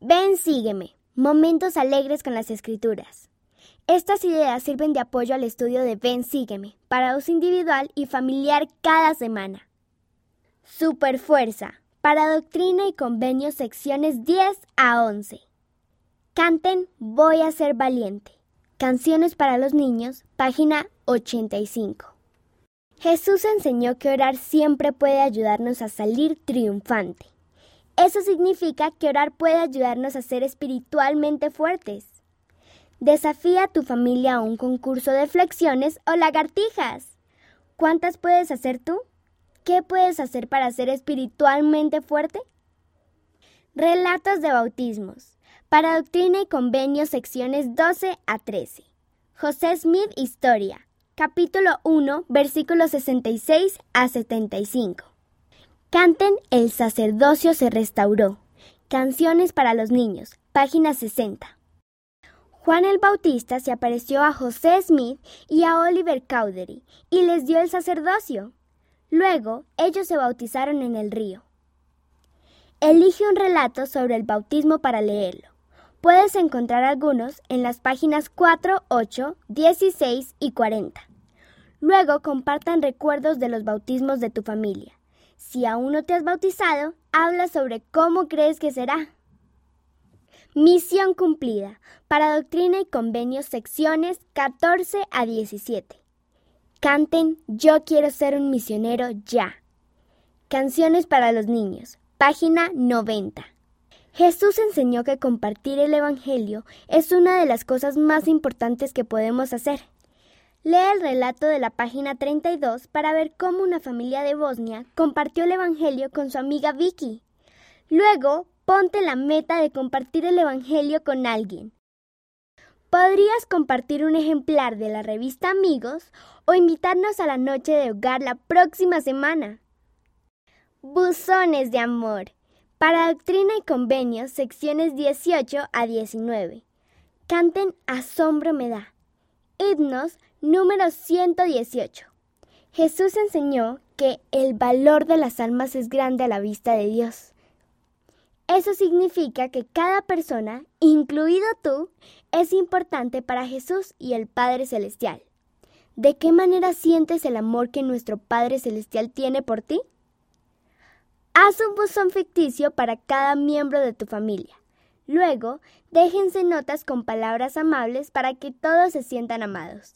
Ven, sígueme. Momentos alegres con las escrituras. Estas ideas sirven de apoyo al estudio de Ven, sígueme, para uso individual y familiar cada semana. Superfuerza, para doctrina y convenios secciones 10 a 11. Canten Voy a ser valiente. Canciones para los niños, página 85. Jesús enseñó que orar siempre puede ayudarnos a salir triunfante. Eso significa que orar puede ayudarnos a ser espiritualmente fuertes. Desafía a tu familia a un concurso de flexiones o lagartijas. ¿Cuántas puedes hacer tú? ¿Qué puedes hacer para ser espiritualmente fuerte? Relatos de bautismos. Para Doctrina y Convenios, secciones 12 a 13. José Smith Historia. Capítulo 1, versículos 66 a 75. Canten El sacerdocio se restauró. Canciones para los niños. Página 60. Juan el Bautista se apareció a José Smith y a Oliver Cowdery y les dio el sacerdocio. Luego ellos se bautizaron en el río. Elige un relato sobre el bautismo para leerlo. Puedes encontrar algunos en las páginas 4, 8, 16 y 40. Luego compartan recuerdos de los bautismos de tu familia. Si aún no te has bautizado, habla sobre cómo crees que será. Misión cumplida. Para Doctrina y Convenios, secciones 14 a 17. Canten Yo quiero ser un misionero ya. Canciones para los niños. Página 90. Jesús enseñó que compartir el Evangelio es una de las cosas más importantes que podemos hacer. Lee el relato de la página 32 para ver cómo una familia de Bosnia compartió el Evangelio con su amiga Vicky. Luego, ponte la meta de compartir el Evangelio con alguien. Podrías compartir un ejemplar de la revista Amigos o invitarnos a la noche de hogar la próxima semana. Buzones de amor. Para Doctrina y Convenios, secciones 18 a 19. Canten Asombro me da. Himnos número 118. Jesús enseñó que el valor de las almas es grande a la vista de Dios. Eso significa que cada persona, incluido tú, es importante para Jesús y el Padre Celestial. ¿De qué manera sientes el amor que nuestro Padre Celestial tiene por ti? Haz un buzón ficticio para cada miembro de tu familia. Luego, déjense notas con palabras amables para que todos se sientan amados.